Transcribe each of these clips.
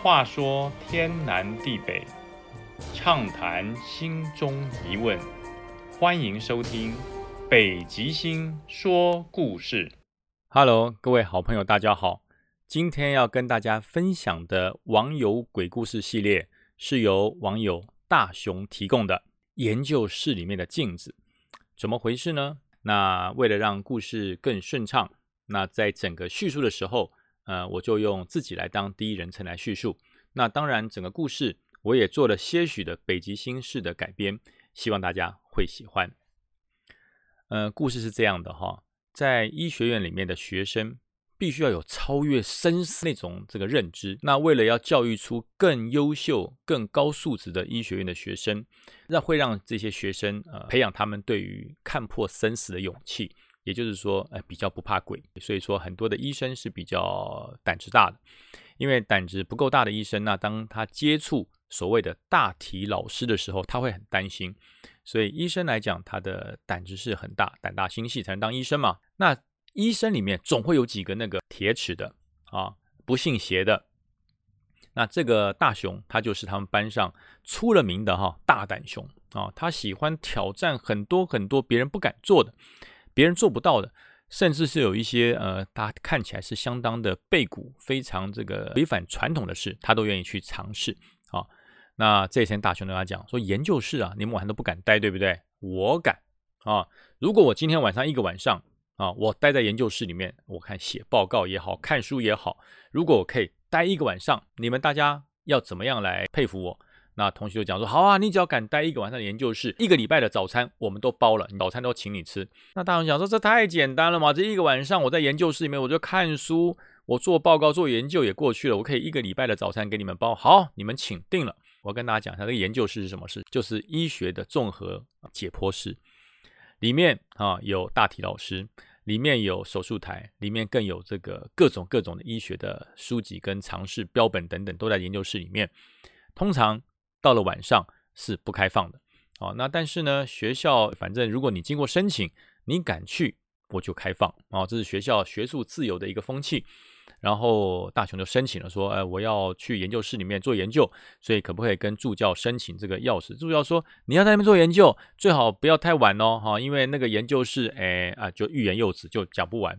话说天南地北，畅谈心中疑问，欢迎收听《北极星说故事》。Hello，各位好朋友，大家好。今天要跟大家分享的网友鬼故事系列，是由网友大雄提供的研究室里面的镜子，怎么回事呢？那为了让故事更顺畅，那在整个叙述的时候。呃，我就用自己来当第一人称来叙述。那当然，整个故事我也做了些许的北极星式的改编，希望大家会喜欢。呃，故事是这样的哈，在医学院里面的学生必须要有超越生死那种这个认知。那为了要教育出更优秀、更高素质的医学院的学生，那会让这些学生呃培养他们对于看破生死的勇气。也就是说，呃，比较不怕鬼，所以说很多的医生是比较胆子大的。因为胆子不够大的医生，那当他接触所谓的大体老师的时候，他会很担心。所以医生来讲，他的胆子是很大，胆大心细才能当医生嘛。那医生里面总会有几个那个铁齿的啊，不信邪的。那这个大雄，他就是他们班上出了名的哈大胆熊啊，他喜欢挑战很多很多别人不敢做的。别人做不到的，甚至是有一些呃，他看起来是相当的背骨，非常这个违反传统的事，他都愿意去尝试啊。那这一天大雄跟他讲说，研究室啊，你们晚上都不敢待，对不对？我敢啊！如果我今天晚上一个晚上啊，我待在研究室里面，我看写报告也好看书也好，如果我可以待一个晚上，你们大家要怎么样来佩服我？那同学就讲说，好啊，你只要敢待一个晚上的研究室，一个礼拜的早餐我们都包了，早餐都请你吃。那大雄讲说，这太简单了嘛，这一个晚上我在研究室里面，我就看书，我做报告做研究也过去了，我可以一个礼拜的早餐给你们包。好，你们请定了。我跟大家讲一下，这个研究室是什么事，就是医学的综合解剖室，里面啊有大体老师，里面有手术台，里面更有这个各种各种的医学的书籍跟常识标本等等都在研究室里面，通常。到了晚上是不开放的，哦，那但是呢，学校反正如果你经过申请，你敢去，我就开放，哦，这是学校学术自由的一个风气。然后大雄就申请了，说，呃，我要去研究室里面做研究，所以可不可以跟助教申请这个钥匙？助教说，你要在那边做研究，最好不要太晚哦，哈，因为那个研究室，哎啊，就欲言又止，就讲不完。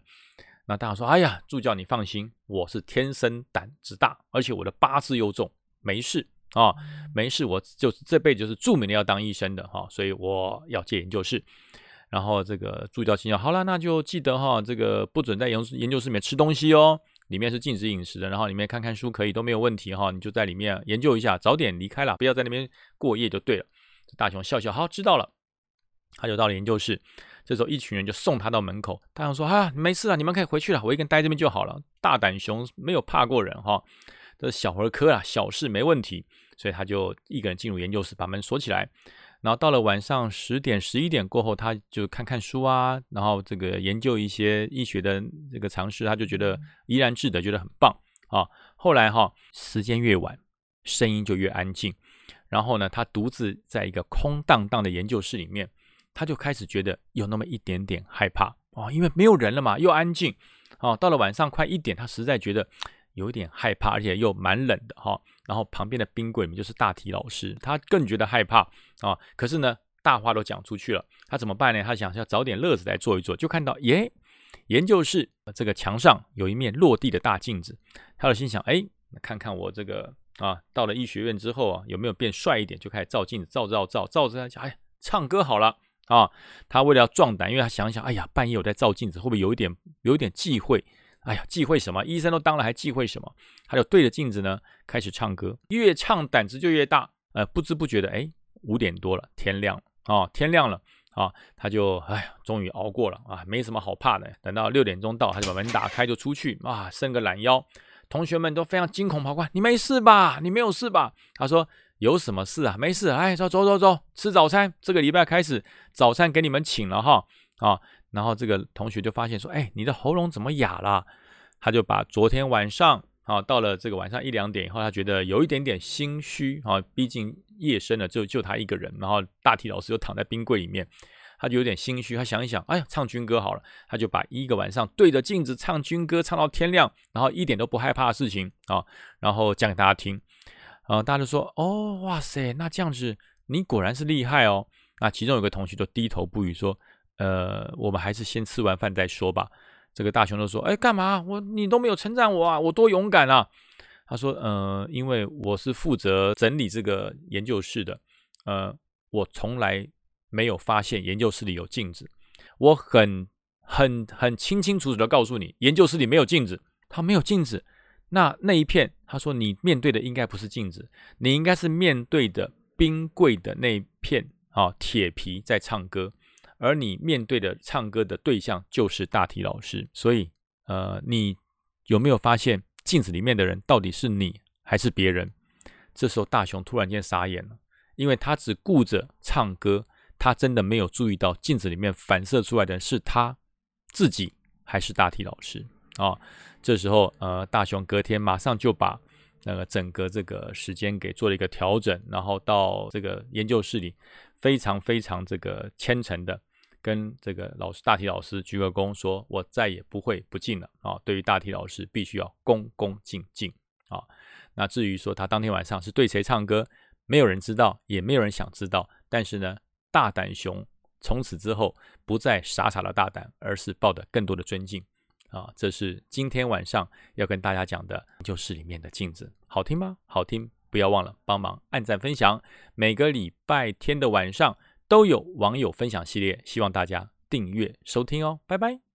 那大雄说，哎呀，助教你放心，我是天生胆子大，而且我的八字又重，没事。啊，没事，我就这辈子就是著名的要当医生的哈，所以我要借研究室。然后这个助教心想，好了，那就记得哈，这个不准在研研究室里面吃东西哦，里面是禁止饮食的。然后里面看看书可以都没有问题哈，你就在里面研究一下，早点离开了，不要在那边过夜就对了。大雄笑笑，好，知道了。他就到了研究室，这时候一群人就送他到门口。大雄说，啊，没事了，你们可以回去了，我一个人待这边就好了。大胆熊没有怕过人哈。这是小儿科啊，小事没问题，所以他就一个人进入研究室，把门锁起来。然后到了晚上十点、十一点过后，他就看看书啊，然后这个研究一些医学的这个常识，他就觉得怡然自得，觉得很棒啊。后来哈，时间越晚，声音就越安静。然后呢，他独自在一个空荡荡的研究室里面，他就开始觉得有那么一点点害怕啊，因为没有人了嘛，又安静啊。到了晚上快一点，他实在觉得。有点害怕，而且又蛮冷的哈。然后旁边的冰柜里就是大体老师，他更觉得害怕啊。可是呢，大话都讲出去了，他怎么办呢？他想要找点乐子来做一做，就看到耶，研究室这个墙上有一面落地的大镜子。他就心想，哎，看看我这个啊，到了医学院之后啊，有没有变帅一点？就开始照镜子，照照照照着，他想哎，唱歌好了啊。他为了要壮胆，因为他想想，哎呀，半夜我在照镜子，会不会有一点有一点忌讳？哎呀，忌讳什么？医生都当了，还忌讳什么？他就对着镜子呢，开始唱歌，越唱胆子就越大。呃，不知不觉的，哎，五点多了，天亮了啊，天亮了啊，他就哎呀，终于熬过了啊，没什么好怕的。等到六点钟到，他就把门打开就出去啊，伸个懒腰。同学们都非常惊恐跑过来，你没事吧？你没有事吧？他说有什么事啊？没事。哎，走走走走，吃早餐。这个礼拜开始，早餐给你们请了哈啊。然后这个同学就发现说：“哎，你的喉咙怎么哑了？”他就把昨天晚上啊，到了这个晚上一两点以后，他觉得有一点点心虚啊，毕竟夜深了，就就他一个人。然后大体老师又躺在冰柜里面，他就有点心虚，他想一想，哎呀，唱军歌好了，他就把一个晚上对着镜子唱军歌，唱到天亮，然后一点都不害怕的事情啊，然后讲给大家听，啊，大家就说，哦，哇塞，那这样子你果然是厉害哦。那其中有个同学就低头不语说，呃，我们还是先吃完饭再说吧。这个大雄就说，哎，干嘛？我你都没有称赞我啊，我多勇敢啊。他说，呃，因为我是负责整理这个研究室的，呃，我从来。没有发现研究室里有镜子，我很很很清清楚楚的告诉你，研究室里没有镜子，它没有镜子。那那一片，他说你面对的应该不是镜子，你应该是面对的冰柜的那一片啊铁皮在唱歌，而你面对的唱歌的对象就是大体老师。所以，呃，你有没有发现镜子里面的人到底是你还是别人？这时候大雄突然间傻眼了，因为他只顾着唱歌。他真的没有注意到镜子里面反射出来的是他自己还是大体老师啊？这时候，呃，大雄隔天马上就把那个整个这个时间给做了一个调整，然后到这个研究室里，非常非常这个虔诚的跟这个老师大体老师鞠个躬，说我再也不会不敬了啊！对于大体老师，必须要恭恭敬敬啊！那至于说他当天晚上是对谁唱歌，没有人知道，也没有人想知道，但是呢。大胆熊从此之后不再傻傻的大胆，而是抱着更多的尊敬啊！这是今天晚上要跟大家讲的就是里面的镜子，好听吗？好听，不要忘了帮忙按赞分享。每个礼拜天的晚上都有网友分享系列，希望大家订阅收听哦，拜拜。